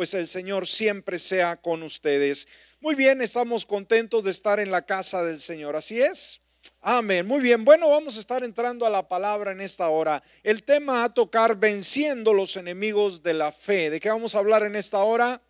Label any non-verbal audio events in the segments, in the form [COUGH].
pues el Señor siempre sea con ustedes. Muy bien, estamos contentos de estar en la casa del Señor, así es. Amén. Muy bien. Bueno, vamos a estar entrando a la palabra en esta hora. El tema a tocar venciendo los enemigos de la fe. ¿De qué vamos a hablar en esta hora?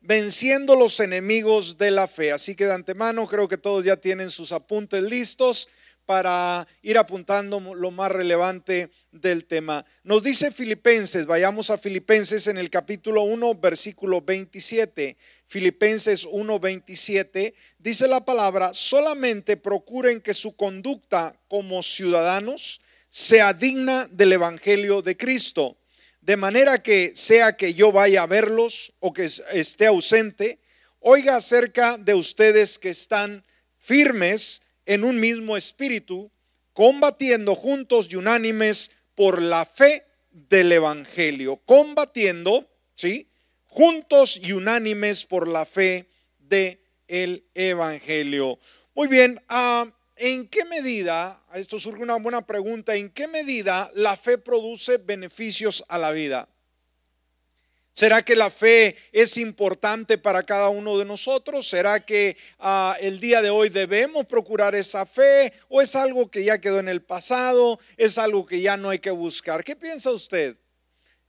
Venciendo los enemigos de la fe. Así que de antemano creo que todos ya tienen sus apuntes listos para ir apuntando lo más relevante del tema. Nos dice Filipenses, vayamos a Filipenses en el capítulo 1, versículo 27. Filipenses 1, 27, dice la palabra, solamente procuren que su conducta como ciudadanos sea digna del Evangelio de Cristo, de manera que sea que yo vaya a verlos o que esté ausente, oiga acerca de ustedes que están firmes en un mismo espíritu, combatiendo juntos y unánimes por la fe del Evangelio, combatiendo, ¿sí? Juntos y unánimes por la fe del el Evangelio. Muy bien, ah, ¿en qué medida, esto surge una buena pregunta, ¿en qué medida la fe produce beneficios a la vida? ¿Será que la fe es importante para cada uno de nosotros? ¿Será que ah, el día de hoy debemos procurar esa fe? ¿O es algo que ya quedó en el pasado? ¿Es algo que ya no hay que buscar? ¿Qué piensa usted?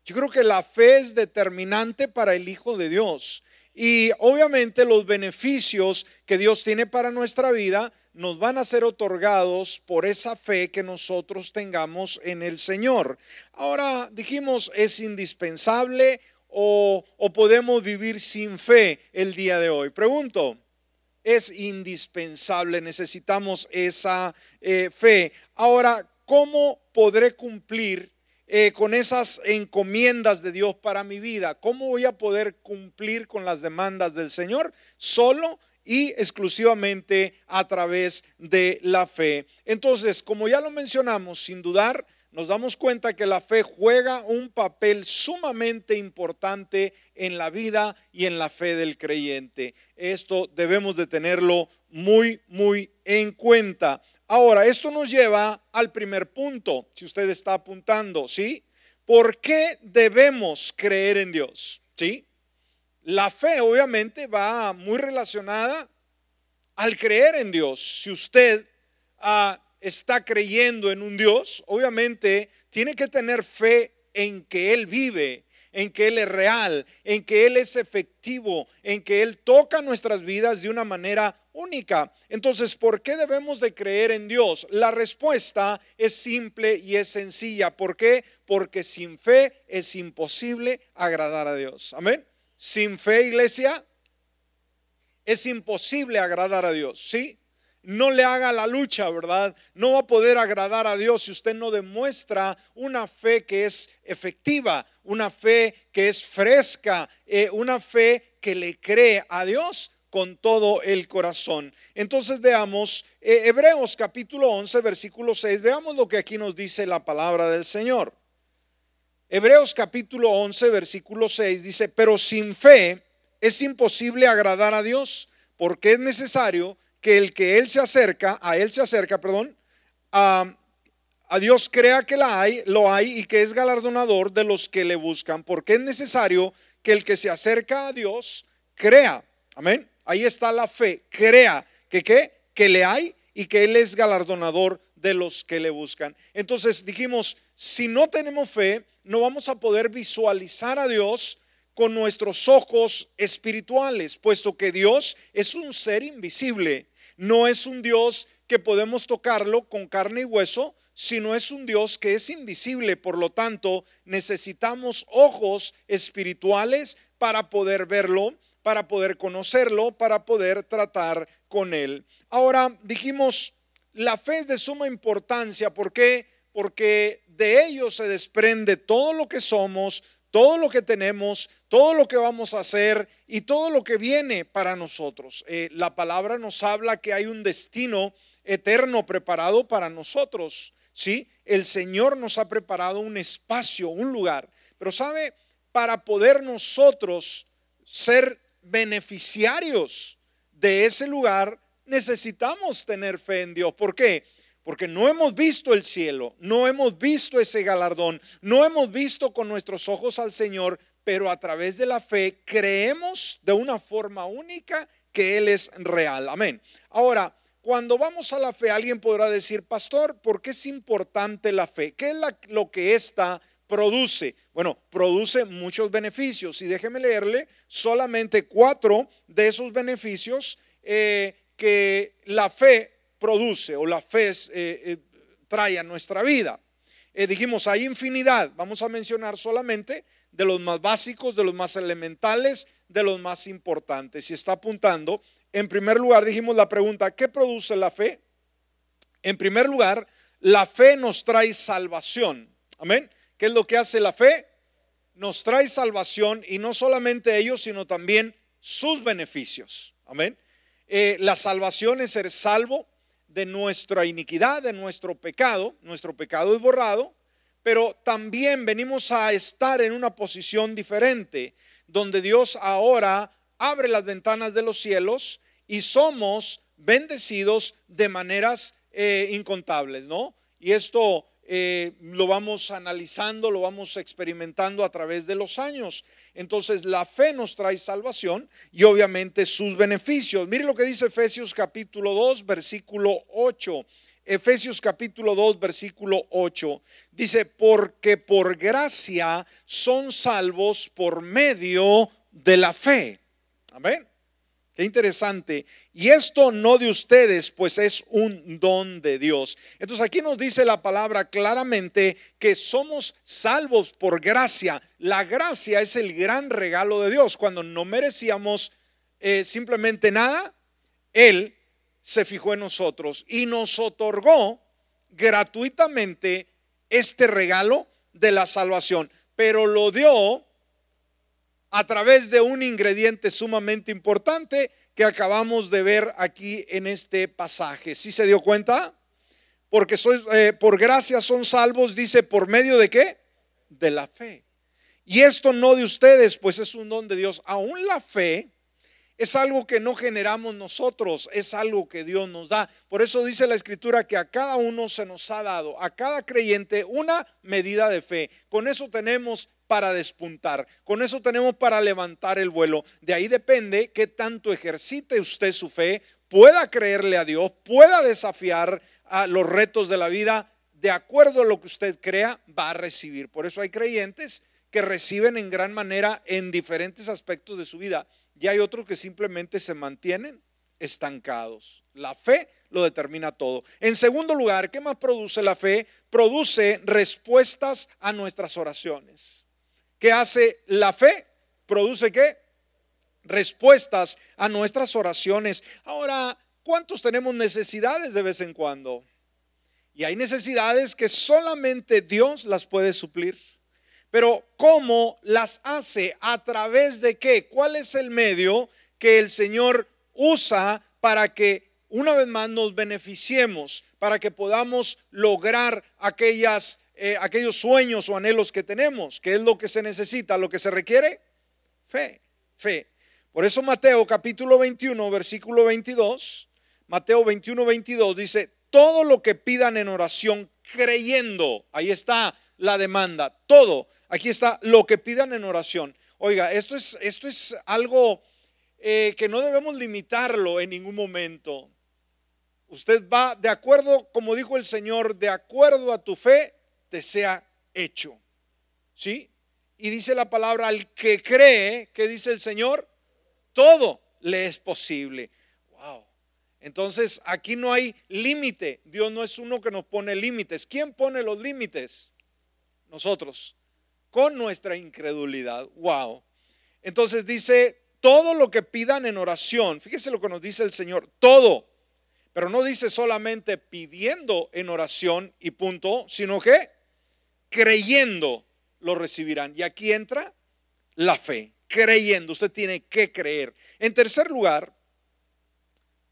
Yo creo que la fe es determinante para el Hijo de Dios. Y obviamente los beneficios que Dios tiene para nuestra vida nos van a ser otorgados por esa fe que nosotros tengamos en el Señor. Ahora dijimos, es indispensable o, podemos vivir sin fe el día de hoy? Pregunto, es indispensable, necesitamos esa eh, fe. Ahora, ¿cómo podré cumplir eh, con esas encomiendas de Dios para mi vida? ¿Cómo voy a poder cumplir con las demandas del Señor? Solo y exclusivamente a través de la fe. Entonces, como ya lo mencionamos, sin dudar, nos damos cuenta que la fe juega un papel sumamente importante en la vida y en la fe del creyente. Esto debemos de tenerlo muy, muy en cuenta. Ahora, esto nos lleva al primer punto, si usted está apuntando, ¿sí? ¿Por qué debemos creer en Dios? ¿Sí? La fe obviamente va muy relacionada al creer en Dios. Si usted está creyendo en un Dios, obviamente tiene que tener fe en que Él vive, en que Él es real, en que Él es efectivo, en que Él toca nuestras vidas de una manera única. Entonces, ¿por qué debemos de creer en Dios? La respuesta es simple y es sencilla. ¿Por qué? Porque sin fe es imposible agradar a Dios. Amén. Sin fe, iglesia, es imposible agradar a Dios. ¿Sí? No le haga la lucha, ¿verdad? No va a poder agradar a Dios si usted no demuestra una fe que es efectiva, una fe que es fresca, eh, una fe que le cree a Dios con todo el corazón. Entonces veamos eh, Hebreos capítulo 11, versículo 6, veamos lo que aquí nos dice la palabra del Señor. Hebreos capítulo 11, versículo 6 dice, pero sin fe es imposible agradar a Dios, porque es necesario que el que Él se acerca, a Él se acerca, perdón, a, Dios crea que la hay, lo hay y que es galardonador de los que le buscan, porque es necesario que el que se acerca a Dios crea. Amén. Ahí está la fe, crea que qué, que le hay y que Él es galardonador de los que le buscan. Entonces dijimos, si no tenemos fe, no vamos a poder visualizar a Dios con nuestros ojos espirituales, puesto que Dios es un ser invisible, no es un Dios que podemos tocarlo con carne y hueso, sino es un Dios que es invisible. Por lo tanto, necesitamos ojos espirituales para poder verlo, para poder conocerlo, para poder tratar con él. Ahora, dijimos, la fe es de suma importancia. ¿Por qué? Porque de ello se desprende todo lo que somos, todo lo que tenemos, todo lo que vamos a hacer y todo lo que viene para nosotros. Eh, la palabra nos habla que hay un destino eterno preparado para nosotros. ¿sí? El Señor nos ha preparado un espacio, un lugar. Pero sabe, para poder nosotros ser beneficiarios de ese lugar, necesitamos tener fe en Dios. ¿Por qué? Porque no hemos visto el cielo, no hemos visto ese galardón, no hemos visto con nuestros ojos al Señor, pero a través de la fe creemos de una forma única que Él es real. Amén. Ahora, cuando vamos a la fe, alguien podrá decir, pastor, ¿por qué es importante la fe? ¿Qué es lo que esta produce? Bueno, produce muchos beneficios y déjeme leerle solamente cuatro de esos beneficios eh, que la fe produce o la fe eh, eh, trae a nuestra vida. dijimos, hay infinidad, vamos a mencionar solamente de los más básicos, de los más elementales, de los más importantes. Y está apuntando, en primer lugar dijimos la pregunta, ¿qué produce la fe? En primer lugar, la fe nos trae salvación. Amén. ¿Qué es lo que hace la fe? Nos trae salvación y no solamente ellos, sino también sus beneficios. Amén. Eh, la salvación es ser salvo de nuestra iniquidad, de nuestro pecado. Nuestro pecado es borrado, pero también venimos a estar en una posición diferente, donde Dios ahora abre las ventanas de los cielos y somos bendecidos de maneras eh, incontables, ¿no? Y esto eh, lo vamos analizando, lo vamos experimentando a través de los años. Entonces la fe nos trae salvación y obviamente sus beneficios. Mire lo que dice Efesios capítulo 2, versículo 8. Efesios capítulo 2, versículo 8. Dice, porque por gracia son salvos por medio de la fe. Amén. Qué interesante. Y esto no de ustedes, pues es un don de Dios. Entonces aquí nos dice la palabra claramente que somos salvos por gracia. La gracia es el gran regalo de Dios. Cuando no merecíamos eh, simplemente nada, Él se fijó en nosotros y nos otorgó gratuitamente este regalo de la salvación. Pero lo dio a través de un ingrediente sumamente importante que acabamos de ver aquí en este pasaje. ¿Sí se dio cuenta? Porque soy, eh, por gracia son salvos, dice, por medio de qué? De la fe. Y esto no de ustedes, pues es un don de Dios. Aún la fe es algo que no generamos nosotros, es algo que Dios nos da. Por eso dice la escritura que a cada uno se nos ha dado, a cada creyente, una medida de fe. Con eso tenemos para despuntar, con eso tenemos para levantar el vuelo. De ahí depende que tanto ejercite usted su fe, pueda creerle a Dios, pueda desafiar a los retos de la vida. De acuerdo a lo que usted crea, va a recibir. Por eso hay creyentes que reciben en gran manera en diferentes aspectos de su vida y hay otros que simplemente se mantienen estancados. La fe lo determina todo. En segundo lugar, ¿qué más produce la fe? Produce respuestas a nuestras oraciones. ¿Qué hace la fe? Produce qué? Respuestas a nuestras oraciones. Ahora, ¿cuántos tenemos necesidades de vez en cuando? Y hay necesidades que solamente Dios las puede suplir. Pero ¿cómo las hace? ¿A través de qué? ¿Cuál es el medio que el Señor usa para que una vez más nos beneficiemos, para que podamos lograr aquellas, eh, aquellos sueños o anhelos que tenemos? ¿Qué es lo que se necesita? ¿Lo que se requiere? Fe, fe. Por eso Mateo capítulo 21, versículo 22, Mateo 21, 22 dice, todo lo que pidan en oración creyendo, ahí está la demanda, todo Aquí está lo que pidan en oración. Oiga, esto es, esto es algo eh, que no debemos limitarlo en ningún momento. Usted va de acuerdo, como dijo el Señor, de acuerdo a tu fe, te sea hecho. ¿Sí? Y dice la palabra, al que cree, ¿qué dice el Señor? Todo le es posible. Wow. Entonces, aquí no hay límite. Dios no es uno que nos pone límites. ¿Quién pone los límites? Nosotros con nuestra incredulidad. Wow. Entonces dice, todo lo que pidan en oración, fíjese lo que nos dice el Señor, todo, pero no dice solamente pidiendo en oración y punto, sino que creyendo lo recibirán. Y aquí entra la fe, creyendo, usted tiene que creer. En tercer lugar,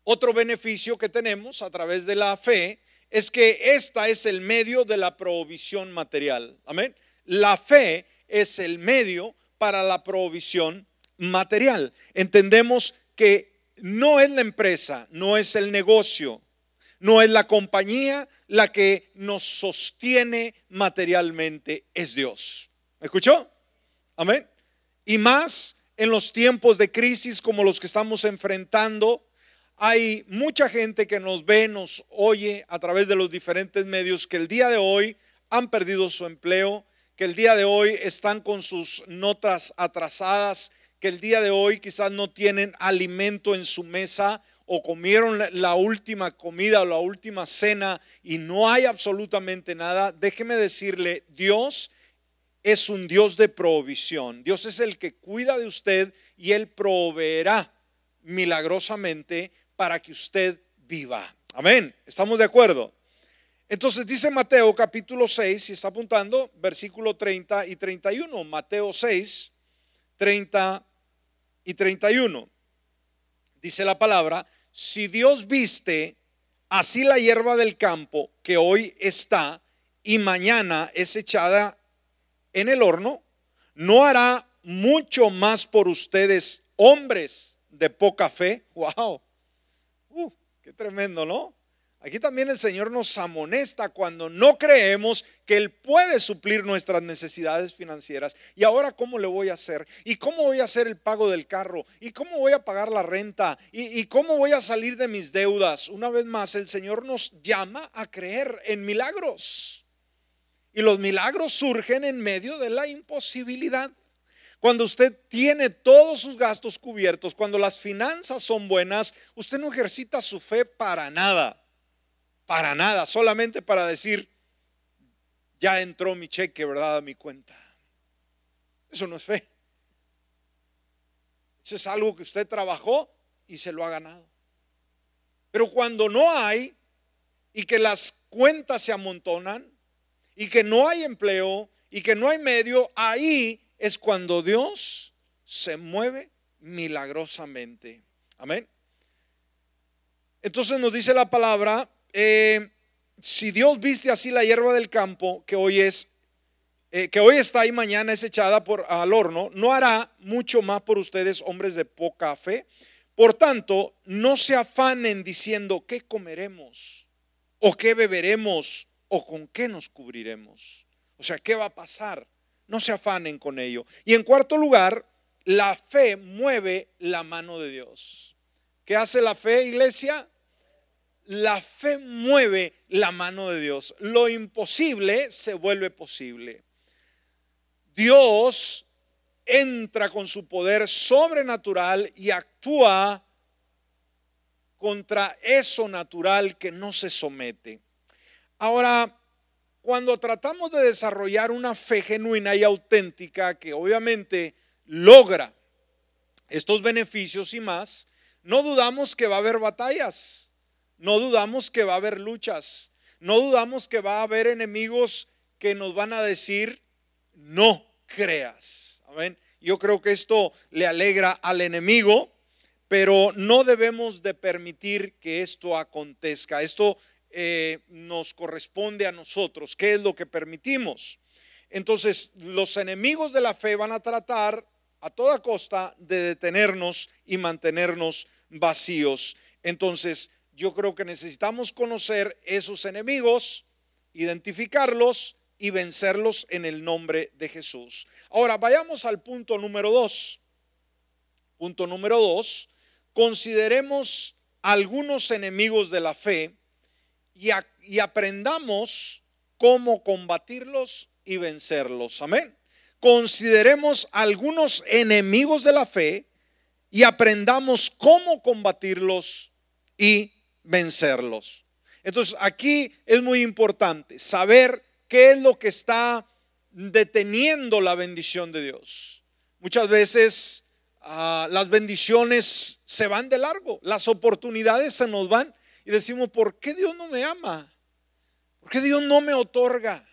otro beneficio que tenemos a través de la fe es que esta es el medio de la provisión material. Amén. La fe es el medio para la provisión material. Entendemos que no es la empresa, no es el negocio, no es la compañía la que nos sostiene materialmente, es Dios. ¿Me escuchó? Amén. Y más en los tiempos de crisis como los que estamos enfrentando, hay mucha gente que nos ve, nos oye a través de los diferentes medios que el día de hoy han perdido su empleo, que el día de hoy están con sus notas atrasadas, que el día de hoy quizás no tienen alimento en su mesa o comieron la última comida o la última cena y no hay absolutamente nada, déjeme decirle, Dios es un Dios de provisión. Dios es el que cuida de usted y Él proveerá milagrosamente para que usted viva. Amén. ¿Estamos de acuerdo? Entonces dice Mateo capítulo 6, si está apuntando, versículo 30 y 31. Mateo 6, 30 y 31. Dice la palabra, si Dios viste así la hierba del campo que hoy está y mañana es echada en el horno, no hará mucho más por ustedes, hombres de poca fe. [LAUGHS] ¡Wow! Uh, ¡Qué tremendo, ¿no? Aquí también el Señor nos amonesta cuando no creemos que Él puede suplir nuestras necesidades financieras. ¿Y ahora cómo le voy a hacer? ¿Y cómo voy a hacer el pago del carro? ¿Y cómo voy a pagar la renta? ¿Y, cómo voy a salir de mis deudas? Una vez más, el Señor nos llama a creer en milagros. Y los milagros surgen en medio de la imposibilidad. Cuando usted tiene todos sus gastos cubiertos, cuando las finanzas son buenas, usted no ejercita su fe para nada para nada, solamente para decir, ya entró mi cheque, ¿verdad? A mi cuenta. Eso no es fe. Eso es algo que usted trabajó y se lo ha ganado. Pero cuando no hay y que las cuentas se amontonan y que no hay empleo y que no hay medio, ahí es cuando Dios se mueve milagrosamente. Amén. Entonces nos dice la palabra eh, si Dios viste así la hierba del campo, que hoy es, eh, que hoy está y mañana es echada por, al horno, no hará mucho más por ustedes, hombres de poca fe. Por tanto, no se afanen diciendo qué comeremos, o qué beberemos, o con qué nos cubriremos. O sea, ¿qué va a pasar? No se afanen con ello. Y en cuarto lugar, la fe mueve la mano de Dios. ¿Qué hace la fe, iglesia? La fe mueve la mano de Dios. Lo imposible se vuelve posible. Dios entra con su poder sobrenatural y actúa contra eso natural que no se somete. Ahora, cuando tratamos de desarrollar una fe genuina y auténtica que obviamente logra estos beneficios y más, no dudamos que va a haber batallas no dudamos que va a haber luchas. No dudamos que va a haber enemigos que nos van a decir, no creas. Amén. Yo creo que esto le alegra al enemigo, pero no debemos de permitir que esto acontezca. Esto eh, nos corresponde a nosotros. ¿Qué es lo que permitimos? Entonces, los enemigos de la fe van a tratar a toda costa de detenernos y mantenernos vacíos. Entonces, yo creo que necesitamos conocer esos enemigos, identificarlos y vencerlos en el nombre de Jesús. Ahora, vayamos al punto número dos. Punto número dos, consideremos algunos enemigos de la fe y, aprendamos cómo combatirlos y vencerlos. Amén. Consideremos algunos enemigos de la fe y aprendamos cómo combatirlos y vencerlos. Entonces aquí es muy importante saber qué es lo que está deteniendo la bendición de Dios. Muchas veces ah, las bendiciones se van de largo, las oportunidades se nos van y decimos, ¿por qué Dios no me ama? ¿Por qué Dios no me otorga?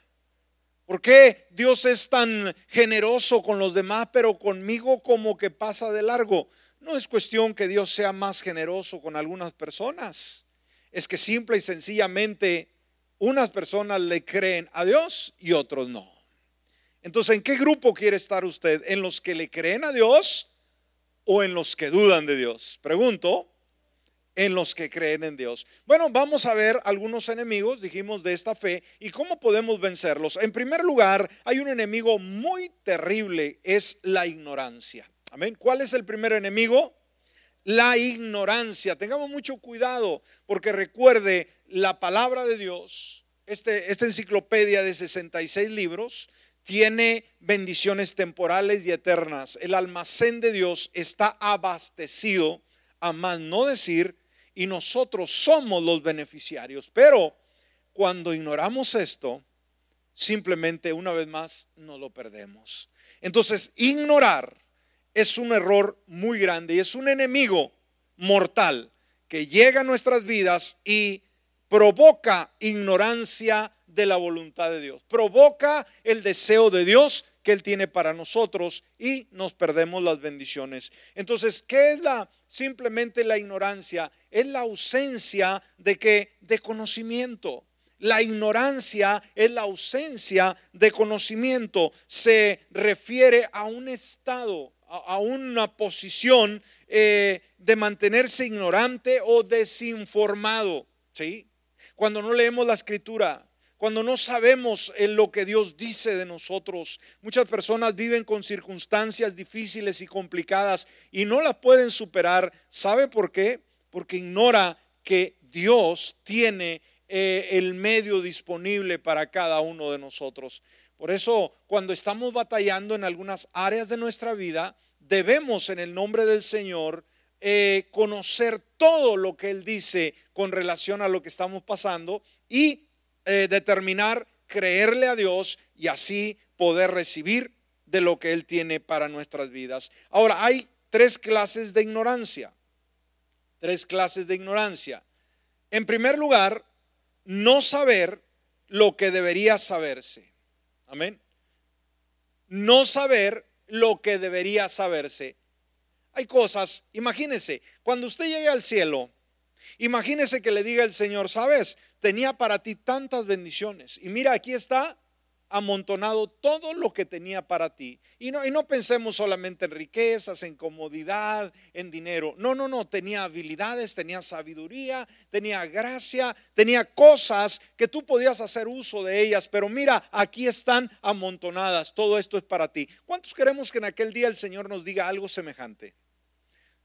¿Por qué Dios es tan generoso con los demás, pero conmigo como que pasa de largo? No es cuestión que Dios sea más generoso con algunas personas. Es que simple y sencillamente unas personas le creen a Dios y otros no. Entonces, ¿en qué grupo quiere estar usted? ¿En los que le creen a Dios o en los que dudan de Dios? Pregunto, en los que creen en Dios. Bueno, vamos a ver algunos enemigos, dijimos, de esta fe y cómo podemos vencerlos. En primer lugar, hay un enemigo muy terrible, es la ignorancia. Amén. ¿Cuál es el primer enemigo? La ignorancia. Tengamos mucho cuidado porque recuerde la palabra de Dios, este, esta enciclopedia de 66 libros, tiene bendiciones temporales y eternas. El almacén de Dios está abastecido, a más no decir, y nosotros somos los beneficiarios. Pero cuando ignoramos esto, simplemente una vez más no lo perdemos. Entonces, ignorar es un error muy grande y es un enemigo mortal que llega a nuestras vidas y provoca ignorancia de la voluntad de Dios, provoca el deseo de Dios que Él tiene para nosotros y nos perdemos las bendiciones. Entonces, ¿qué es la simplemente la ignorancia? Es la ausencia de que de conocimiento. La ignorancia es la ausencia de conocimiento. Se refiere a un estado, a, una posición eh, de mantenerse ignorante o desinformado. ¿sí? Cuando no leemos la escritura, cuando no sabemos en lo que Dios dice de nosotros. Muchas personas viven con circunstancias difíciles y complicadas y no las pueden superar. ¿Sabe por qué? Porque ignora que Dios tiene eh, el medio disponible para cada uno de nosotros. Por eso, cuando estamos batallando en algunas áreas de nuestra vida, debemos en el nombre del Señor eh, conocer todo lo que Él dice con relación a lo que estamos pasando y eh, determinar creerle a Dios y así poder recibir de lo que Él tiene para nuestras vidas. Ahora, hay tres clases de ignorancia. Tres clases de ignorancia. En primer lugar, no saber lo que debería saberse. Amén. No saber lo que debería saberse. Hay cosas, imagínese, cuando usted llegue al cielo, imagínese que le diga el Señor, sabes, tenía para ti tantas bendiciones. Y mira, aquí está amontonado todo lo que tenía para ti. Y no, y no pensemos solamente en riquezas, en comodidad, en dinero. No, no, no, tenía habilidades, tenía sabiduría, tenía gracia, tenía cosas que tú podías hacer uso de ellas. Pero mira, aquí están amontonadas. Todo esto es para ti. ¿Cuántos queremos que en aquel día el Señor nos diga algo semejante?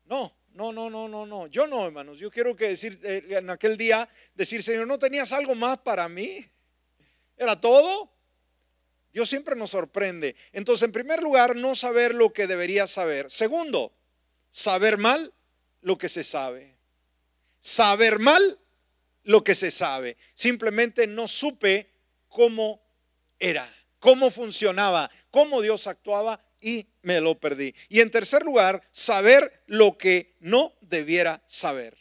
No, no, no, no, no, no. Yo no, hermanos. Yo quiero que decir eh, en aquel día, decir, Señor, ¿no tenías algo más para mí? ¿Era todo? Dios siempre nos sorprende. Entonces, en primer lugar, no saber lo que debería saber. Segundo, saber mal lo que se sabe. Saber mal lo que se sabe. Simplemente no supe cómo era, cómo funcionaba, cómo Dios actuaba y me lo perdí. Y en tercer lugar, saber lo que no debiera saber.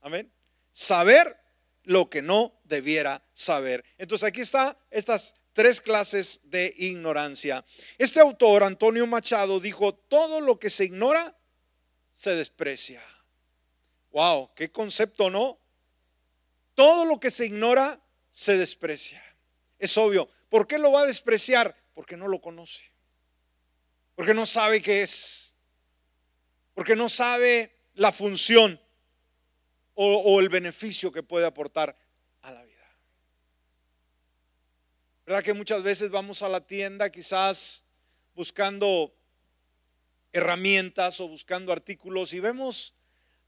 Amén. Saber lo que no debiera saber. Entonces aquí está estas tres clases de ignorancia. Este autor, Antonio Machado, dijo, todo lo que se ignora se desprecia. Wow, qué concepto, ¿no? Todo lo que se ignora se desprecia. Es obvio. ¿Por qué lo va a despreciar? Porque no lo conoce porque no sabe qué es, porque no sabe la función o, el beneficio que puede aportar a la vida. ¿Verdad que muchas veces vamos a la tienda quizás buscando herramientas o buscando artículos y vemos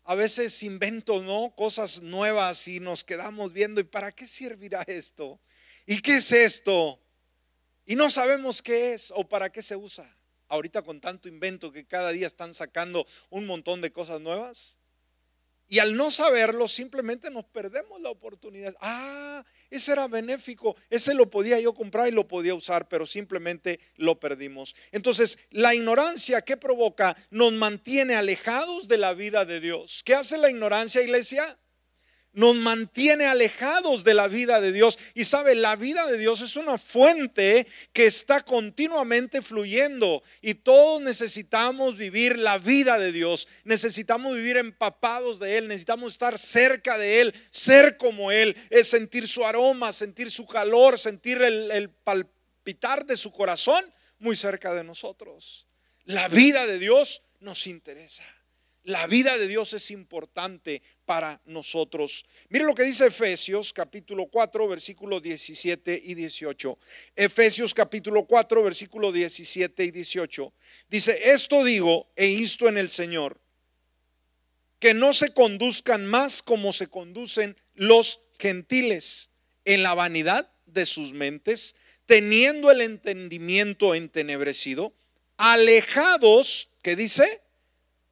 a veces inventos, ¿no? Cosas nuevas y nos quedamos viendo, ¿y para qué servirá esto? ¿Y qué es esto? Y no sabemos qué es o para qué se usa ahorita con tanto invento que cada día están sacando un montón de cosas nuevas. Y al no saberlo, simplemente nos perdemos la oportunidad. Ah, ese era benéfico, ese lo podía yo comprar y lo podía usar, pero simplemente lo perdimos. Entonces, la ignorancia que provoca nos mantiene alejados de la vida de Dios. ¿Qué hace la ignorancia, iglesia? Nos mantiene alejados de la vida de Dios. Y sabe, la vida de Dios es una fuente que está continuamente fluyendo y todos necesitamos vivir la vida de Dios. Necesitamos vivir empapados de Él, necesitamos estar cerca de Él, ser como Él, es sentir su aroma, sentir su calor, sentir el, el palpitar de su corazón muy cerca de nosotros. La vida de Dios nos interesa. La vida de Dios es importante para nosotros. Mire lo que dice Efesios capítulo 4, versículos 17 y 18. Efesios capítulo 4, versículo 17 y 18. Dice, esto digo e insto en el Señor, que no se conduzcan más como se conducen los gentiles en la vanidad de sus mentes, teniendo el entendimiento entenebrecido, alejados, ¿qué dice?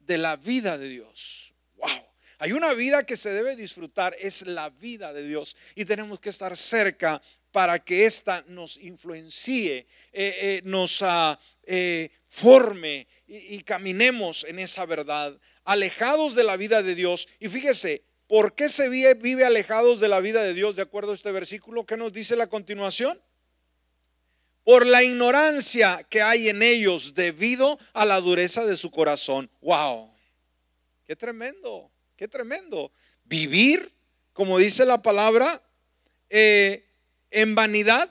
De la vida de Dios. Wow. Hay una vida que se debe disfrutar, es la vida de Dios. Y tenemos que estar cerca para que ésta nos influencie, eh, eh, nos ah, eh, forme y, caminemos en esa verdad, alejados de la vida de Dios. Y fíjese, ¿por qué se vive, vive alejados de la vida de Dios de acuerdo a este versículo? ¿Qué nos dice la continuación? Por la ignorancia que hay en ellos debido a la dureza de su corazón. ¡Wow! ¡Qué tremendo! ¡Qué tremendo! Vivir, como dice la palabra, eh, en vanidad,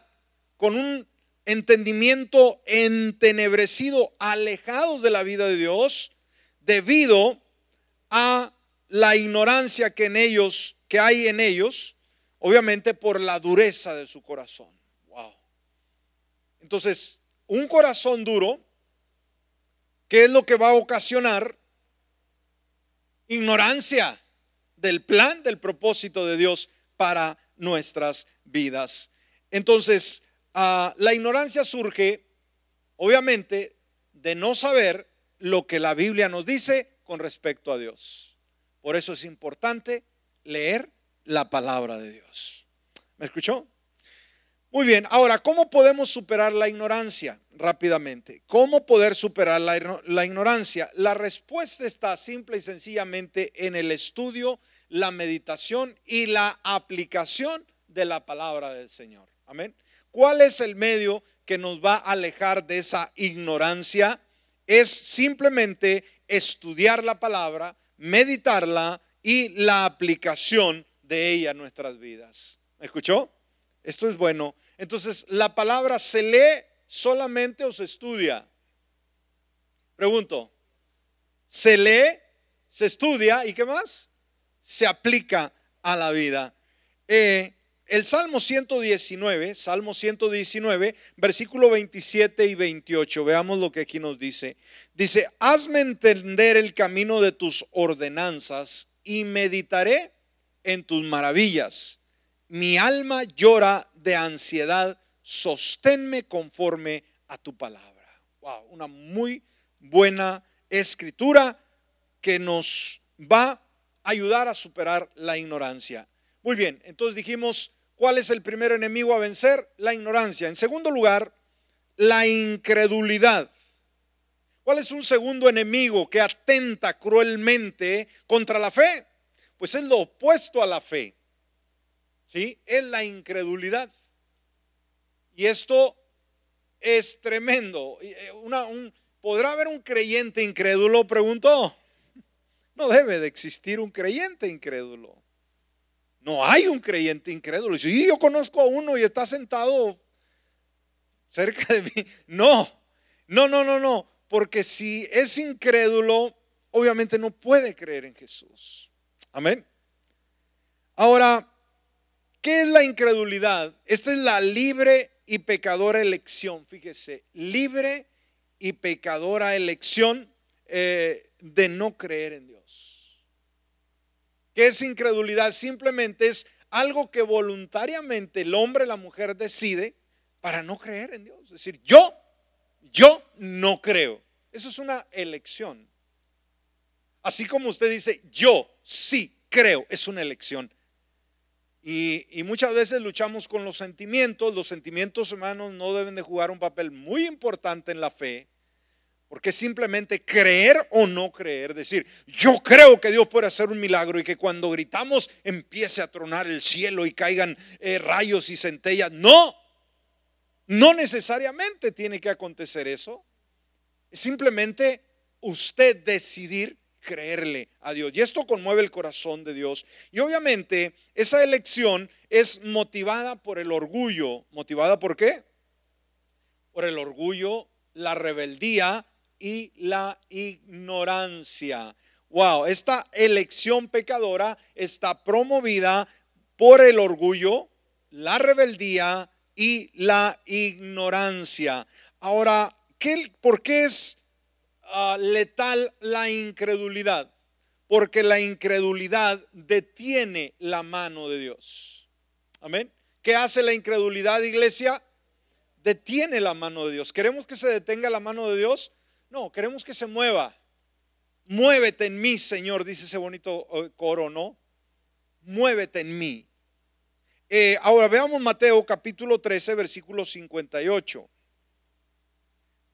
con un entendimiento entenebrecido, alejados de la vida de Dios, debido a la ignorancia que en ellos, que hay en ellos, obviamente por la dureza de su corazón. Entonces, un corazón duro, ¿qué es lo que va a ocasionar? Ignorancia del plan, del propósito de Dios para nuestras vidas. Entonces, ah, la ignorancia surge, obviamente, de no saber lo que la Biblia nos dice con respecto a Dios. Por eso es importante leer la palabra de Dios. ¿Me escuchó? Muy bien, ahora, ¿cómo podemos superar la ignorancia? Rápidamente, ¿cómo poder superar la, ignorancia? La respuesta está simple y sencillamente en el estudio, la meditación y la aplicación de la palabra del Señor. Amén. ¿Cuál es el medio que nos va a alejar de esa ignorancia? Es simplemente estudiar la palabra, meditarla y la aplicación de ella en nuestras vidas. ¿Me escuchó? Esto es bueno entonces, ¿la palabra se lee solamente o se estudia? Pregunto, ¿se lee, se estudia y qué más? Se aplica a la vida. Eh, el Salmo 119, Salmo 119, versículo 27 y 28, veamos lo que aquí nos dice. Dice, hazme entender el camino de tus ordenanzas y meditaré en tus maravillas. Mi alma llora de ansiedad, sosténme conforme a tu palabra. Wow, una muy buena escritura que nos va a ayudar a superar la ignorancia. Muy bien, entonces dijimos, ¿cuál es el primer enemigo a vencer? La ignorancia. En segundo lugar, la incredulidad. ¿Cuál es un segundo enemigo que atenta cruelmente contra la fe? Pues es lo opuesto a la fe. ¿Sí? Es la incredulidad. Y esto es tremendo. Eh, ¿Podrá haber un creyente incrédulo? Preguntó. [LAUGHS] No debe de existir un creyente incrédulo. No hay un creyente incrédulo. Si yo conozco a uno y está sentado cerca de mí. [LAUGHS] No, no, no, no, no. Porque si es incrédulo, obviamente no puede creer en Jesús. Amén. Ahora, ¿Qué es la incredulidad? Esta es la libre y pecadora elección, fíjese, libre y pecadora elección eh, de no creer en Dios. ¿Qué es incredulidad? Simplemente es algo que voluntariamente el hombre, la mujer decide para no creer en Dios. Es decir, yo, yo no creo. Eso es una elección. Así como usted dice, yo sí creo, es una elección. Y, muchas veces luchamos con los sentimientos. Los sentimientos, hermanos, no deben de jugar un papel muy importante en la fe. Porque simplemente creer o no creer. Decir, yo creo que Dios puede hacer un milagro y que cuando gritamos empiece a tronar el cielo y caigan eh, rayos y centellas. No, no necesariamente tiene que acontecer eso. Es simplemente usted decidir creerle a Dios. Y esto conmueve el corazón de Dios. Y obviamente esa elección es motivada por el orgullo. ¿Motivada por qué? Por el orgullo, la rebeldía y la ignorancia. Wow, esta elección pecadora está promovida por el orgullo, la rebeldía y la ignorancia. Ahora, ¿qué, ¿por qué es ah, letal la incredulidad? Porque la incredulidad detiene la mano de Dios. Amén. ¿Qué hace la incredulidad, iglesia? Detiene la mano de Dios. ¿Queremos que se detenga la mano de Dios? No, queremos que se mueva. Muévete en mí, Señor, dice ese bonito eh, coro, ¿no? Muévete en mí. Eh, ahora veamos Mateo capítulo 13, versículo 58.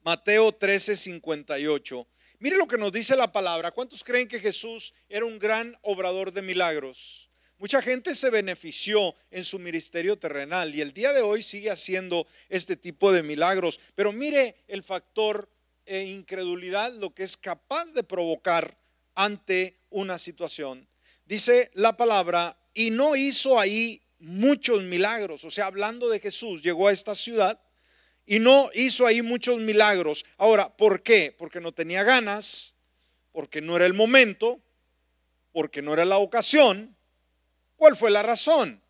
Mateo 13, 58. Mire lo que nos dice la palabra. ¿Cuántos creen que Jesús era un gran obrador de milagros? Mucha gente se benefició en su ministerio terrenal y el día de hoy sigue haciendo este tipo de milagros. Pero mire el factor e incredulidad, lo que es capaz de provocar ante una situación. Dice la palabra, y no hizo ahí muchos milagros. O sea, hablando de Jesús, llegó a esta ciudad y no hizo ahí muchos milagros. Ahora, ¿por qué? Porque no tenía ganas, porque no era el momento, porque no era la ocasión. ¿Cuál fue la razón?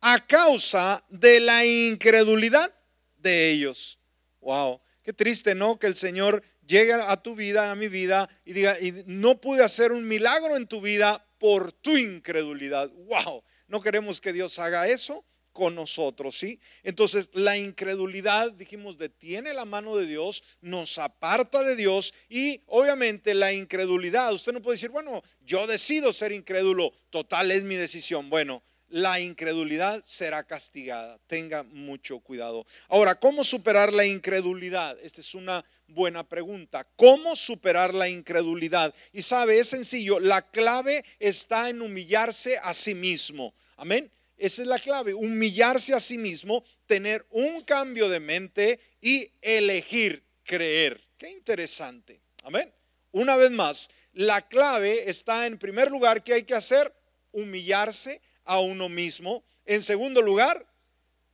A causa de la incredulidad de ellos. Wow, qué triste, ¿no? Que el Señor llegue a tu vida, a mi vida, y diga, y no pude hacer un milagro en tu vida por tu incredulidad. Wow, no queremos que Dios haga eso con nosotros, ¿sí? Entonces, la incredulidad, dijimos, detiene la mano de Dios, nos aparta de Dios y obviamente la incredulidad, usted no puede decir, bueno, yo decido ser incrédulo, total es mi decisión. Bueno, la incredulidad será castigada. Tenga mucho cuidado. Ahora, ¿cómo superar la incredulidad? Esta es una buena pregunta. ¿Cómo superar la incredulidad? Y sabe, es sencillo. La clave está en humillarse a sí mismo. Amén. Esa es la clave. Humillarse a sí mismo, tener un cambio de mente y elegir creer. Qué interesante. Amén. Una vez más, la clave está en primer lugar, ¿qué hay que hacer? Humillarse a uno mismo. En segundo lugar,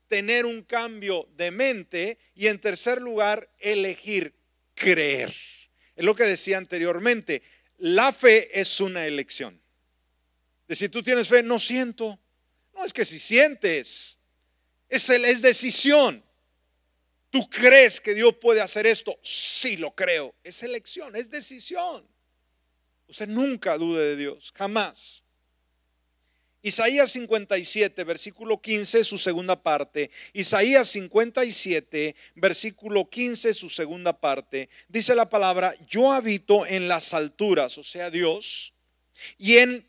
tener un cambio de mente. Y en tercer lugar, elegir creer. Es lo que decía anteriormente. La fe es una elección. De si tú tienes fe, no siento. No es que si sientes, es, es decisión. ¿Tú crees que Dios puede hacer esto? Sí, lo creo. Es elección, es decisión. Usted nunca dude de Dios, jamás. Isaías 57, versículo 15, su segunda parte. Isaías 57, versículo 15, su segunda parte. Dice la palabra, yo habito en las alturas, o sea, Dios, y en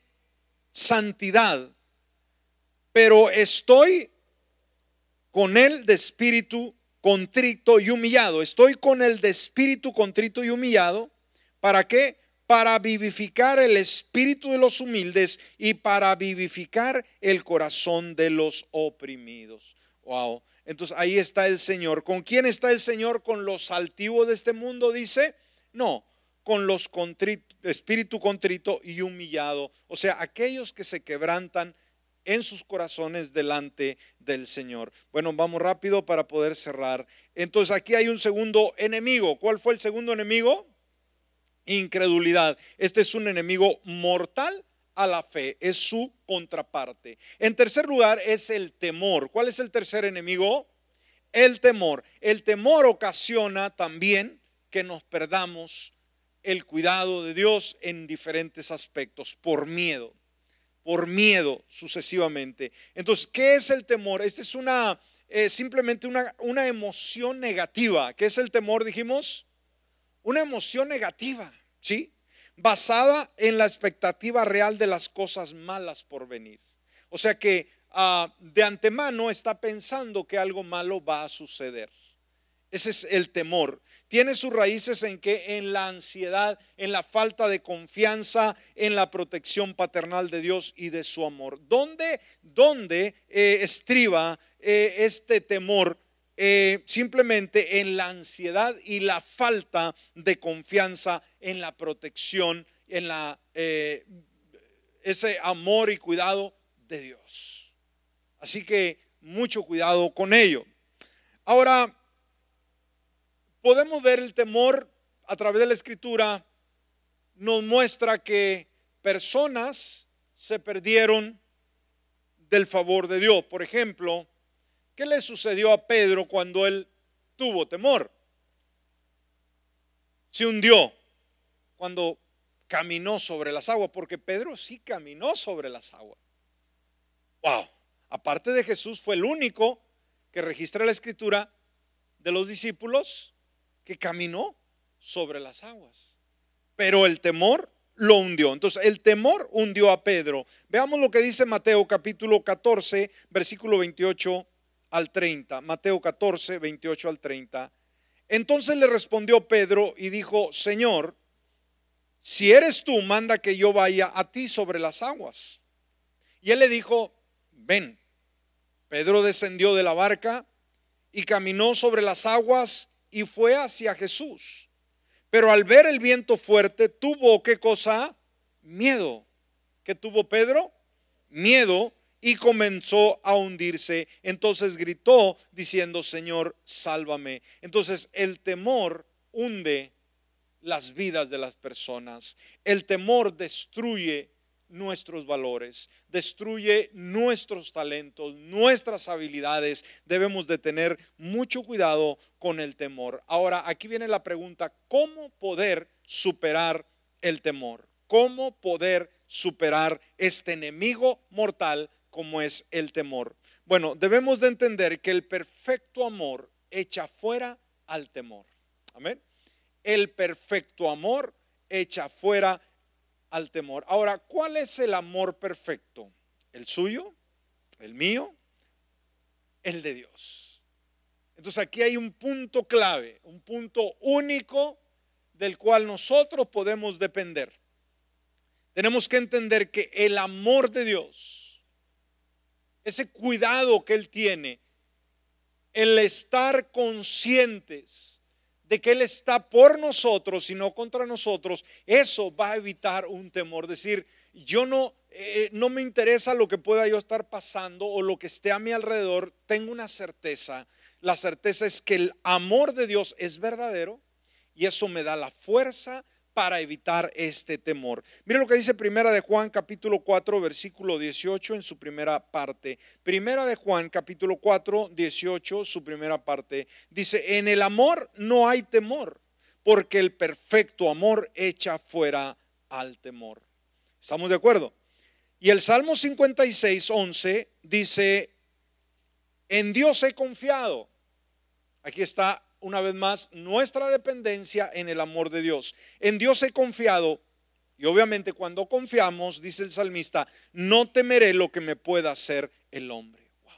santidad, pero estoy con él de espíritu contrito y humillado. Estoy con el de espíritu contrito y humillado. ¿Para qué? para vivificar el espíritu de los humildes y para vivificar el corazón de los oprimidos. Wow. Entonces ahí está el Señor. ¿Con quién está el Señor? ¿Con los altivos de este mundo? Dice. No, con los contrito, espíritu contrito y humillado. O sea, aquellos que se quebrantan en sus corazones delante del Señor. Bueno, vamos rápido para poder cerrar. Entonces aquí hay un segundo enemigo. ¿Cuál fue el segundo enemigo? incredulidad. Este es un enemigo mortal a la fe, es su contraparte. En tercer lugar es el temor. ¿Cuál es el tercer enemigo? El temor. El temor ocasiona también que nos perdamos el cuidado de Dios en diferentes aspectos, por miedo, por miedo sucesivamente. Entonces, ¿qué es el temor? Esta es una, eh, simplemente una, una emoción negativa. ¿Qué es el temor, dijimos? Una emoción negativa. ¿sí? Basada en la expectativa real de las cosas malas por venir. O sea que ah, de antemano está pensando que algo malo va a suceder. Ese es el temor. Tiene sus raíces en que en la ansiedad, en la falta de confianza, en la protección paternal de Dios y de su amor. ¿Dónde, dónde eh, estriba eh, este temor? Eh, simplemente en la ansiedad y la falta de confianza en la protección, en la, ese amor y cuidado de Dios. Así que mucho cuidado con ello. Ahora, podemos ver el temor a través de la escritura nos muestra que personas se perdieron del favor de Dios. Por ejemplo, ¿qué le sucedió a Pedro cuando él tuvo temor? Se hundió cuando caminó sobre las aguas, porque Pedro sí caminó sobre las aguas. Wow, aparte de Jesús fue el único que registra la escritura de los discípulos que caminó sobre las aguas. Pero el temor lo hundió. Entonces, el temor hundió a Pedro. Veamos lo que dice Mateo capítulo 14, versículo 28 al 30. Mateo 14, 28 al 30. Entonces le respondió Pedro y dijo, Señor, si eres tú, manda que yo vaya a ti sobre las aguas. Y él le dijo, ven. Pedro descendió de la barca y caminó sobre las aguas y fue hacia Jesús. Pero al ver el viento fuerte, tuvo qué cosa? Miedo. ¿Qué tuvo Pedro? Miedo y comenzó a hundirse. Entonces gritó diciendo, Señor, sálvame. Entonces el temor hunde las vidas de las personas. El temor destruye nuestros valores, destruye nuestros talentos, nuestras habilidades. Debemos de tener mucho cuidado con el temor. Ahora, aquí viene la pregunta, ¿cómo poder superar el temor? ¿Cómo poder superar este enemigo mortal como es el temor? Bueno, debemos de entender que el perfecto amor echa fuera al temor. Amén. El perfecto amor echa fuera al temor. Ahora, ¿cuál es el amor perfecto? ¿El suyo? ¿El mío? El de Dios. Entonces aquí hay un punto clave, un punto único del cual nosotros podemos depender. Tenemos que entender que el amor de Dios, ese cuidado que Él tiene, el estar conscientes, de que Él está por nosotros y no contra nosotros, eso va a evitar un temor. Decir, yo no, eh, no me interesa lo que pueda yo estar pasando o lo que esté a mi alrededor, tengo una certeza. La certeza es que el amor de Dios es verdadero y eso me da la fuerza para evitar este temor. Mire lo que dice Primera de Juan capítulo 4 versículo 18 en su primera parte. Primera de Juan capítulo 4 18 su primera parte dice, "En el amor no hay temor, porque el perfecto amor echa fuera al temor." ¿Estamos de acuerdo? Y el Salmo 56 11 dice, "En Dios he confiado." Aquí está una vez más nuestra dependencia en el amor de Dios. En Dios he confiado y obviamente cuando confiamos, dice el salmista, no temeré lo que me pueda hacer el hombre. Wow.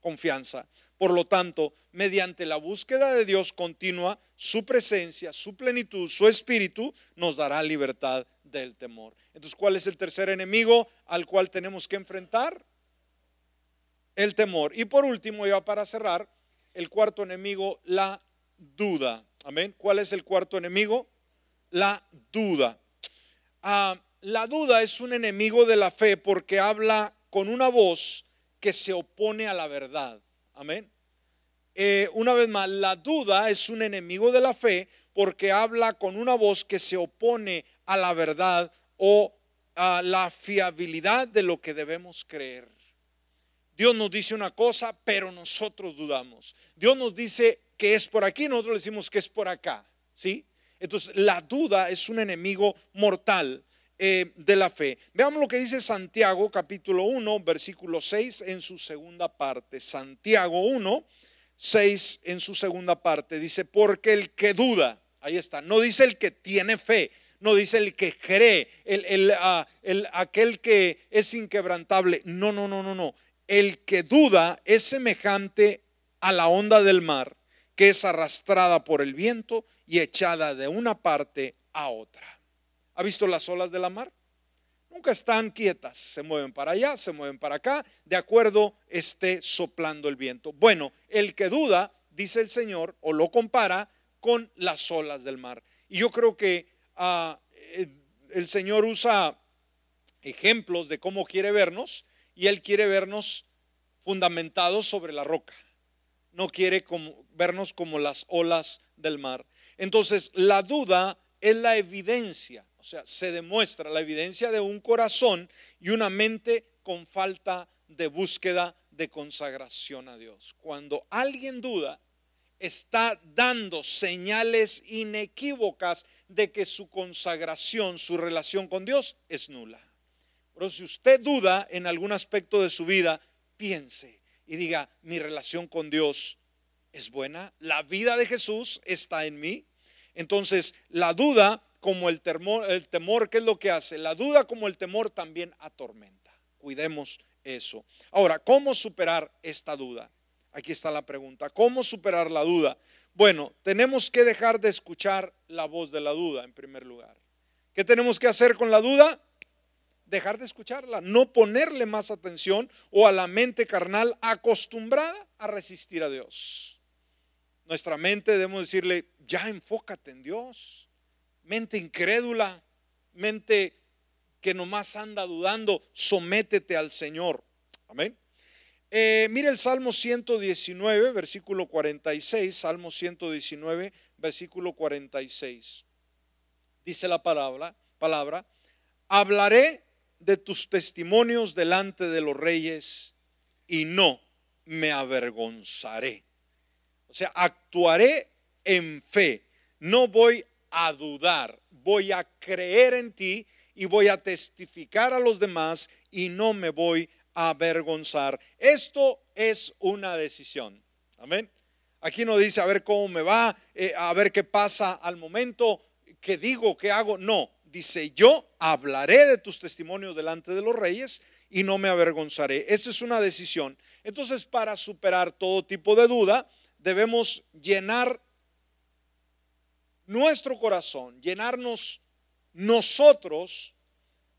Confianza. Por lo tanto, mediante la búsqueda de Dios continua, su presencia, su plenitud, su espíritu, nos dará libertad del temor. Entonces, ¿cuál es el tercer enemigo al cual tenemos que enfrentar? El temor. Y por último, ya para cerrar, el cuarto enemigo, la duda. Amén. ¿Cuál es el cuarto enemigo? La duda. Ah, la duda es un enemigo de la fe porque habla con una voz que se opone a la verdad. Amén. Eh, una vez más, la duda es un enemigo de la fe porque habla con una voz que se opone a la verdad o a la fiabilidad de lo que debemos creer. Dios nos dice una cosa, pero nosotros dudamos. Dios nos dice que es por aquí, nosotros decimos que es por acá. ¿Sí? Entonces, la duda es un enemigo mortal eh, de la fe. Veamos lo que dice Santiago capítulo 1, versículo 6 en su segunda parte. Santiago 1, 6 en su segunda parte. Dice, porque el que duda, ahí está, no dice el que tiene fe, no dice el que cree, el, el, ah, el, aquel que es inquebrantable. No, no, no, no, no el que duda es semejante a la onda del mar, que es arrastrada por el viento y echada de una parte a otra. ¿Ha visto las olas de la mar? Nunca están quietas, se mueven para allá, se mueven para acá, de acuerdo esté soplando el viento. Bueno, el que duda, dice el Señor, o lo compara con las olas del mar. Y yo creo que ah, eh, el Señor usa ejemplos de cómo quiere vernos y Él quiere vernos fundamentados sobre la roca. No quiere como, vernos como las olas del mar. Entonces, la duda es la evidencia, o sea, se demuestra la evidencia de un corazón y una mente con falta de búsqueda de consagración a Dios. Cuando alguien duda, está dando señales inequívocas de que su consagración, su relación con Dios es nula. Pero si usted duda en algún aspecto de su vida, piense y diga, mi relación con Dios es buena, la vida de Jesús está en mí. Entonces, la duda como el temor, el temor, ¿qué es lo que hace? La duda como el temor también atormenta. Cuidemos eso. Ahora, ¿cómo superar esta duda? Aquí está la pregunta. ¿Cómo superar la duda? Bueno, tenemos que dejar de escuchar la voz de la duda en primer lugar. ¿Qué tenemos que hacer con la duda? Dejar de escucharla, no ponerle más atención o a la mente carnal acostumbrada a resistir a Dios. Nuestra mente debemos decirle, ya enfócate en Dios. Mente incrédula, mente que nomás anda dudando, sométete al Señor. Amén. Eh, mire el Salmo 119, versículo 46, Salmo 119, versículo 46. Dice la palabra, palabra, hablaré de tus testimonios delante de los reyes y no me avergonzaré. O sea, actuaré en fe. No voy a dudar, voy a creer en ti y voy a testificar a los demás y no me voy a avergonzar. Esto es una decisión. Amén. Aquí no dice a ver cómo me va, eh, a ver qué pasa al momento, que digo, qué hago. No, dice, yo hablaré de tus testimonios delante de los reyes y no me avergonzaré. Esto es una decisión. Entonces, para superar todo tipo de duda, debemos llenar nuestro corazón, llenarnos nosotros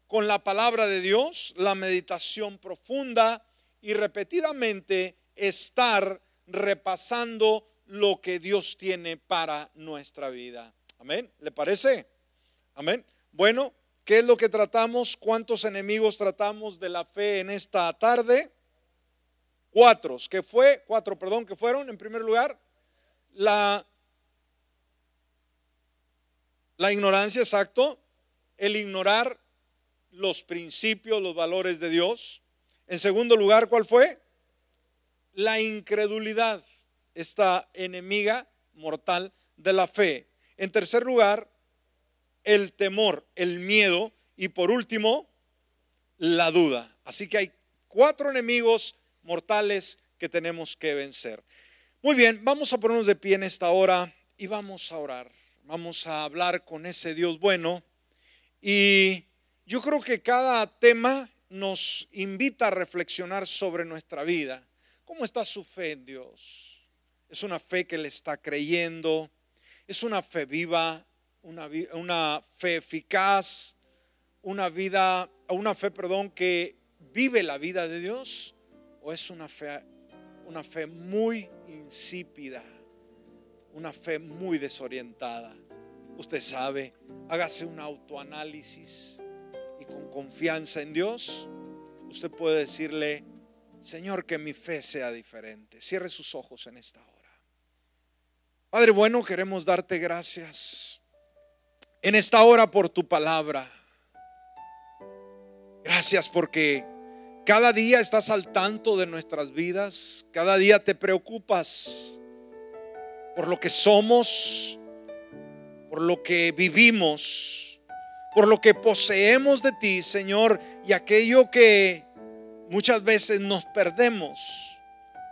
con la palabra de Dios, la meditación profunda y repetidamente estar repasando lo que Dios tiene para nuestra vida. Amén. ¿Le parece? Amén. Bueno, ¿qué es lo que tratamos? ¿Cuántos enemigos tratamos de la fe en esta tarde? Cuatro, ¿qué fue? Cuatro, perdón, que fueron en primer lugar la la ignorancia, exacto, el ignorar los principios, los valores de Dios. En segundo lugar, ¿cuál fue? La incredulidad, esta enemiga mortal de la fe. En tercer lugar, el temor, el miedo y por último, la duda. Así que hay cuatro enemigos mortales que tenemos que vencer. Muy bien, vamos a ponernos de pie en esta hora y vamos a orar. Vamos a hablar con ese Dios bueno y yo creo que cada tema nos invita a reflexionar sobre nuestra vida. ¿Cómo está su fe en Dios? ¿Es una fe que le está creyendo? ¿Es una fe viva? Una, fe eficaz, una vida, una fe, perdón, que vive la vida de Dios, o es una fe, una fe muy insípida, una fe muy desorientada. Usted sabe, hágase un autoanálisis y con confianza en Dios, usted puede decirle, Señor, que mi fe sea diferente. Cierre sus ojos en esta hora. Padre bueno, queremos darte gracias en esta hora por tu palabra. Gracias porque cada día estás al tanto de nuestras vidas, cada día te preocupas por lo que somos, por lo que vivimos, por lo que poseemos de ti, Señor, y aquello que muchas veces nos perdemos,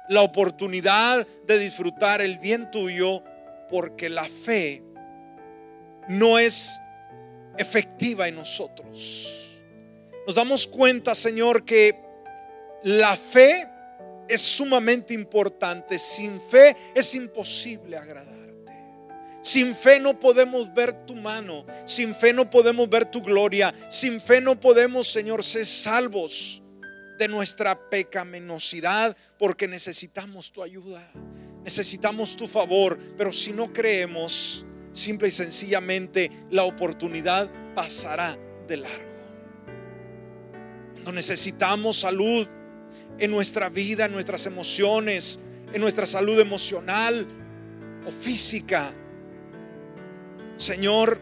la oportunidad de disfrutar el bien tuyo, porque la fe no es efectiva en nosotros. Nos damos cuenta, Señor, que la fe es sumamente importante. Sin fe es imposible agradarte. Sin fe no podemos ver tu mano. Sin fe no podemos ver tu gloria. Sin fe no podemos, Señor, ser salvos de nuestra pecaminosidad porque necesitamos tu ayuda. Necesitamos tu favor. Pero si no creemos, simple y sencillamente la oportunidad pasará de largo. Cuando necesitamos salud en nuestra vida, en nuestras emociones, en nuestra salud emocional o física, Señor,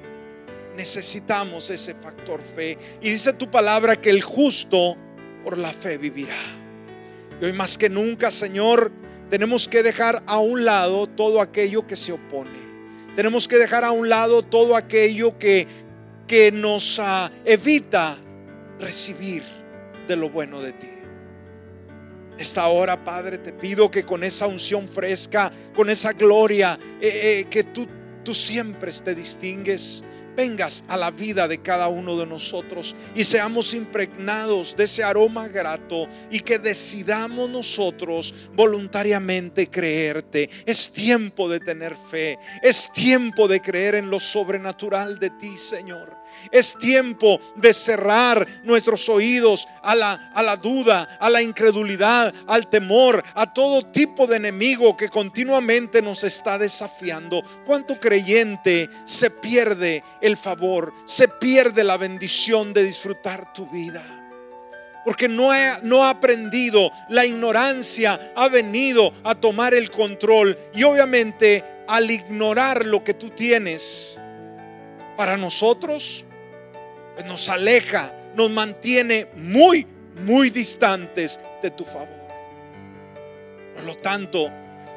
necesitamos ese factor fe. Y dice tu palabra que el justo por la fe vivirá. Y hoy más que nunca, Señor, tenemos que dejar a un lado todo aquello que se opone. Tenemos que dejar a un lado todo aquello que, que nos ah, evita recibir de lo bueno de ti. Esta hora, Padre, te pido que con esa unción fresca, con esa gloria, eh, eh, que tú, tú siempre te distingues, vengas a la vida de cada uno de nosotros y seamos impregnados de ese aroma grato y que decidamos nosotros voluntariamente creerte. Es tiempo de tener fe, es tiempo de creer en lo sobrenatural de ti, Señor. Es tiempo de cerrar nuestros oídos a la, a la duda, a la incredulidad, al temor, a todo tipo de enemigo que continuamente nos está desafiando. ¿Cuánto creyente se pierde el favor, se pierde la bendición de disfrutar tu vida? porque no ha, no ha, aprendido, la ignorancia ha venido a tomar el control y obviamente al ignorar lo que tú tienes para nosotros nos aleja, nos mantiene muy, muy distantes de tu favor. Por lo tanto,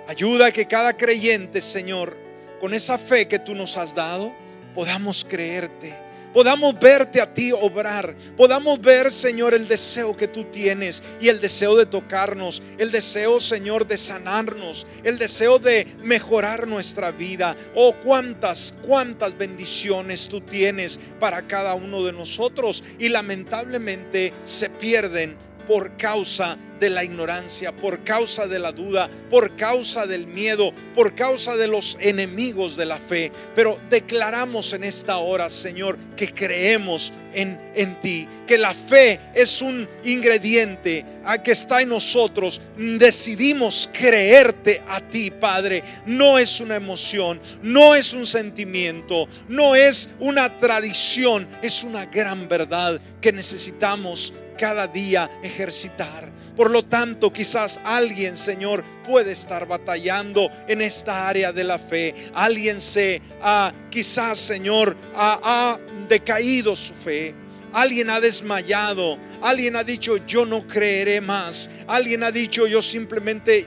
ayuda a que cada creyente, Señor, con esa fe que tú nos has dado, podamos creerte podamos verte a ti obrar, podamos ver, Señor, el deseo que tú tienes y el deseo de tocarnos, el deseo, Señor, de sanarnos, el deseo de mejorar nuestra vida. Oh, cuántas, cuántas bendiciones tú tienes para cada uno de nosotros y lamentablemente se pierden por causa de la ignorancia, por causa de la duda, por causa del miedo, por causa de los enemigos de la fe. Pero declaramos en esta hora, Señor, que creemos en, en ti, que la fe es un ingrediente a que está en nosotros. Decidimos creerte a ti, Padre. No es una emoción, no es un sentimiento, no es una tradición, es una gran verdad que necesitamos cada día ejercitar. Por lo tanto, quizás alguien, Señor, puede estar batallando en esta área de la fe. Alguien se ha, quizás, Señor, ha, decaído su fe. Alguien ha desmayado. Alguien ha dicho, yo no creeré más. Alguien ha dicho, yo simplemente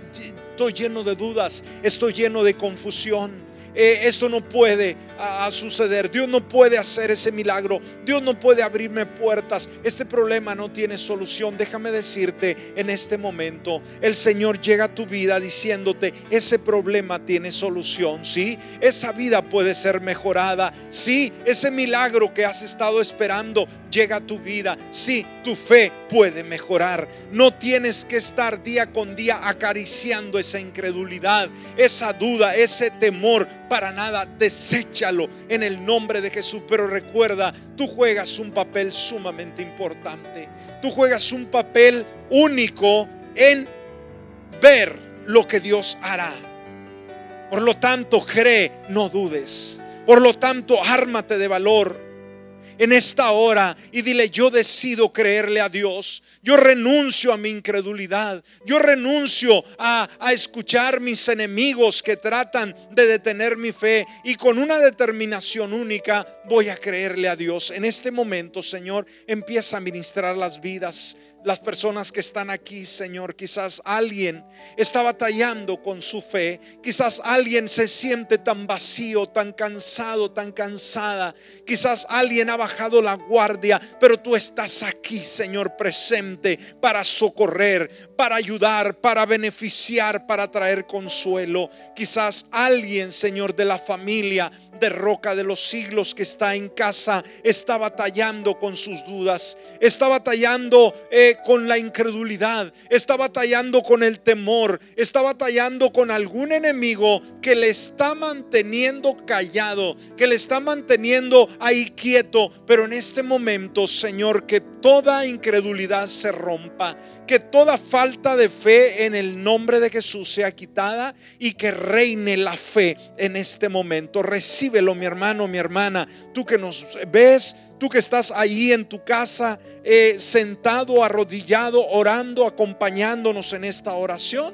estoy lleno de dudas. Estoy lleno de confusión. Eh, esto no puede a, suceder. Dios no puede hacer ese milagro. Dios no puede abrirme puertas. Este problema no tiene solución. Déjame decirte en este momento, el Señor llega a tu vida diciéndote, ese problema tiene solución. Sí, esa vida puede ser mejorada. Sí, ese milagro que has estado esperando llega a tu vida. Sí, tu fe puede mejorar. No tienes que estar día con día acariciando esa incredulidad, esa duda, ese temor. Para nada, desecha en el nombre de Jesús. Pero recuerda, tú juegas un papel sumamente importante. Tú juegas un papel único en ver lo que Dios hará. Por lo tanto, cree, no dudes. Por lo tanto, ármate de valor en esta hora y dile, yo decido creerle a Dios. Yo renuncio a mi incredulidad. Yo renuncio a, a, escuchar mis enemigos que tratan de detener mi fe. Y con una determinación única voy a creerle a Dios. En este momento, Señor, empieza a ministrar las vidas las personas que están aquí, Señor. Quizás alguien está batallando con su fe. Quizás alguien se siente tan vacío, tan cansado, tan cansada. Quizás alguien ha bajado la guardia, pero tú estás aquí, Señor, presente para socorrer, para ayudar, para beneficiar, para traer consuelo. Quizás alguien, Señor, de la familia de roca de los siglos que está en casa está batallando con sus dudas, está batallando eh, con la incredulidad, está batallando con el temor, está batallando con algún enemigo que le está manteniendo callado, que le está manteniendo ahí quieto. Pero en este momento, Señor, que toda incredulidad se rompa, que toda falta de fe en el nombre de Jesús sea quitada y que reine la fe en este momento. Recíbelo, mi hermano, mi hermana, tú que nos ves, tú que estás ahí en tu casa, eh, sentado, arrodillado, orando, acompañándonos en esta oración.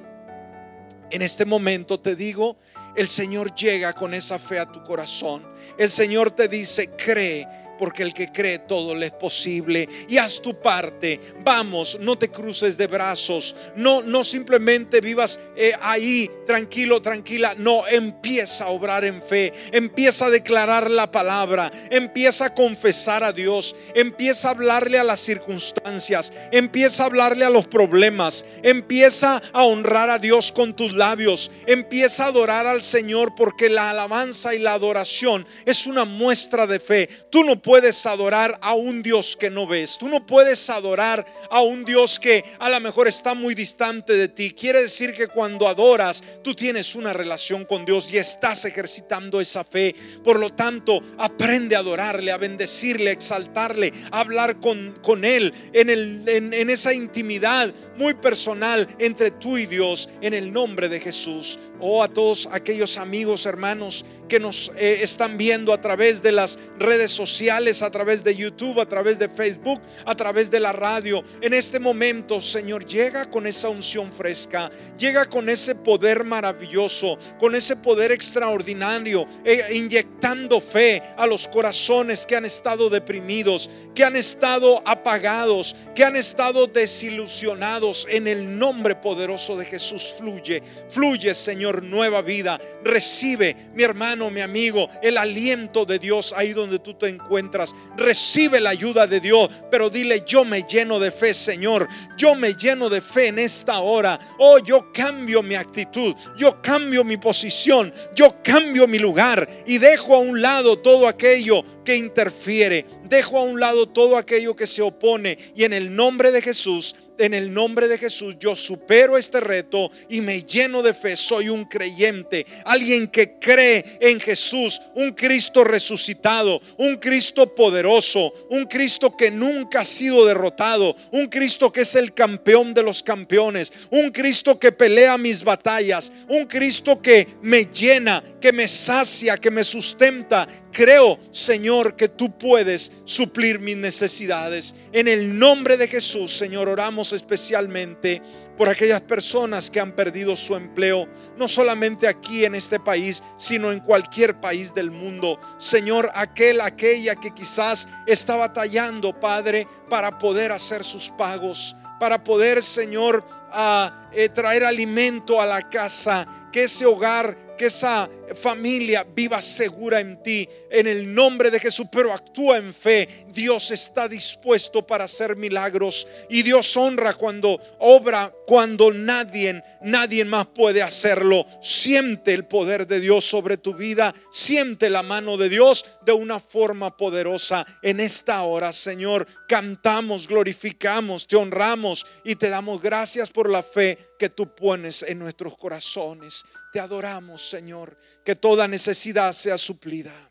En este momento te digo, el Señor llega con esa fe a tu corazón. El Señor te dice, cree porque el que cree todo le es posible. Y haz tu parte. Vamos, no te cruces de brazos. No, no simplemente vivas eh, ahí tranquilo, tranquila. No, empieza a obrar en fe. Empieza a declarar la palabra. Empieza a confesar a Dios. Empieza a hablarle a las circunstancias. Empieza a hablarle a los problemas. Empieza a honrar a Dios con tus labios. Empieza a adorar al Señor porque la alabanza y la adoración es una muestra de fe. Tú no adorar a un Dios que no ves. Tú no puedes adorar a un Dios que a lo mejor está muy distante de ti. Quiere decir que cuando adoras, tú tienes una relación con Dios y estás ejercitando esa fe. Por lo tanto, aprende a adorarle, a bendecirle, a exaltarle, a hablar con, con Él en, el, en esa intimidad muy personal entre tú y Dios en el nombre de Jesús. Oh, a todos aquellos amigos, hermanos que nos eh, están viendo a través de las redes sociales, a través de YouTube, a través de Facebook, a través de la radio. En este momento, Señor, llega con esa unción fresca, llega con ese poder maravilloso, con ese poder extraordinario, eh, inyectando fe a los corazones que han estado deprimidos, que han estado apagados, que han estado desilusionados. En el nombre poderoso de Jesús, fluye, fluye, Señor, nueva vida. Recibe, mi hermano mi amigo, el aliento de Dios ahí donde tú te encuentras. Recibe la ayuda de Dios, pero dile, yo me lleno de fe, Señor. Yo me lleno de fe en esta hora. Oh, yo cambio mi actitud, yo cambio mi posición, yo cambio mi lugar y dejo a un lado todo aquello que interfiere. Dejo a un lado todo aquello que se opone y en el nombre de Jesús en el nombre de Jesús yo supero este reto y me lleno de fe. Soy un creyente, alguien que cree en Jesús, un Cristo resucitado, un Cristo poderoso, un Cristo que nunca ha sido derrotado, un Cristo que es el campeón de los campeones, un Cristo que pelea mis batallas, un Cristo que me llena, que me sacia, que me sustenta, Creo, Señor, que tú puedes suplir mis necesidades. En el nombre de Jesús, Señor, oramos especialmente por aquellas personas que han perdido su empleo, no solamente aquí en este país, sino en cualquier país del mundo. Señor, aquel, aquella que quizás está batallando, Padre, para poder hacer sus pagos, para poder, Señor, a, eh, traer alimento a la casa, que ese hogar que esa familia viva segura en ti, en el nombre de Jesús, pero actúa en fe. Dios está dispuesto para hacer milagros y Dios honra cuando obra, cuando nadie, nadie más puede hacerlo. Siente el poder de Dios sobre tu vida, siente la mano de Dios de una forma poderosa en esta hora, Señor. Cantamos, glorificamos, te honramos y te damos gracias por la fe que tú pones en nuestros corazones. Te adoramos, Señor, que toda necesidad sea suplida.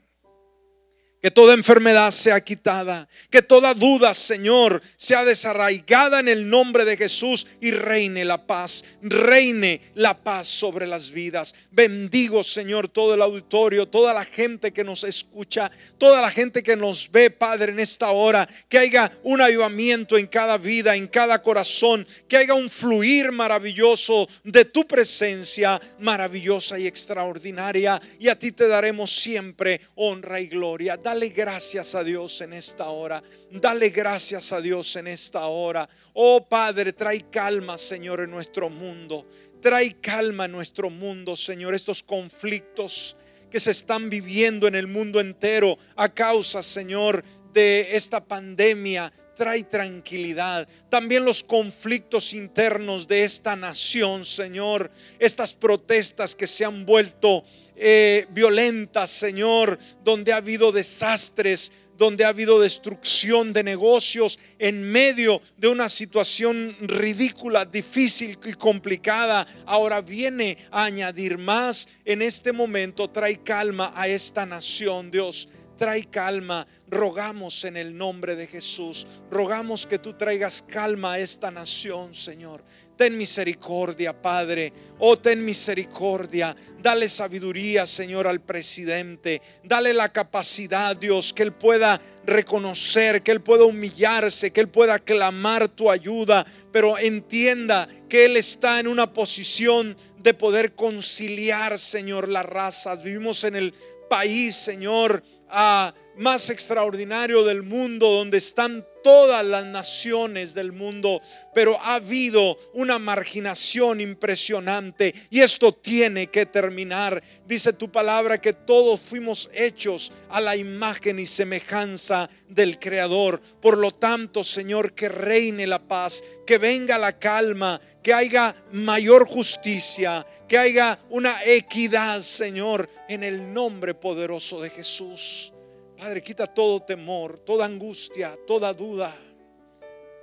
Que toda enfermedad sea quitada. Que toda duda, Señor, sea desarraigada en el nombre de Jesús y reine la paz. Reine la paz sobre las vidas. Bendigo, Señor, todo el auditorio, toda la gente que nos escucha, toda la gente que nos ve, Padre, en esta hora. Que haya un avivamiento en cada vida, en cada corazón. Que haya un fluir maravilloso de tu presencia, maravillosa y extraordinaria. Y a ti te daremos siempre honra y gloria Dale gracias a Dios en esta hora. Dale gracias a Dios en esta hora. Oh Padre, trae calma, Señor, en nuestro mundo. Trae calma en nuestro mundo, Señor. Estos conflictos que se están viviendo en el mundo entero a causa, Señor, de esta pandemia. Trae tranquilidad. También los conflictos internos de esta nación, Señor. Estas protestas que se han vuelto eh, violentas, Señor, donde ha habido desastres, donde ha habido destrucción de negocios en medio de una situación ridícula, difícil y complicada, ahora viene a añadir más. En este momento trae calma a esta nación, Dios. Trae calma, rogamos en el nombre de Jesús, rogamos que tú traigas calma a esta nación, Señor. Ten misericordia, Padre. Oh, ten misericordia. Dale sabiduría, Señor, al presidente. Dale la capacidad, Dios, que Él pueda reconocer, que Él pueda humillarse, que Él pueda clamar tu ayuda, pero entienda que Él está en una posición de poder conciliar, Señor, las razas. Vivimos en el país, Señor, a más extraordinario del mundo, donde están todas las naciones del mundo, pero ha habido una marginación impresionante y esto tiene que terminar. Dice tu palabra que todos fuimos hechos a la imagen y semejanza del Creador. Por lo tanto, Señor, que reine la paz, que venga la calma, que haya mayor justicia, que haya una equidad, Señor, en el nombre poderoso de Jesús. Padre, quita todo temor, toda angustia, toda duda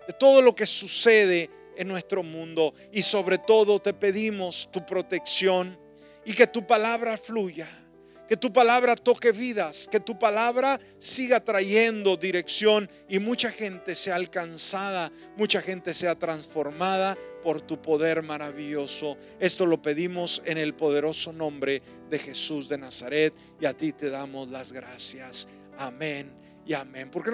de todo lo que sucede en nuestro mundo. Y sobre todo te pedimos tu protección y que tu palabra fluya, que tu palabra toque vidas, que tu palabra siga trayendo dirección y mucha gente sea alcanzada, mucha gente sea transformada por tu poder maravilloso. Esto lo pedimos en el poderoso nombre de Jesús de Nazaret y a ti te damos las gracias. Amén y amén. ¿Por qué no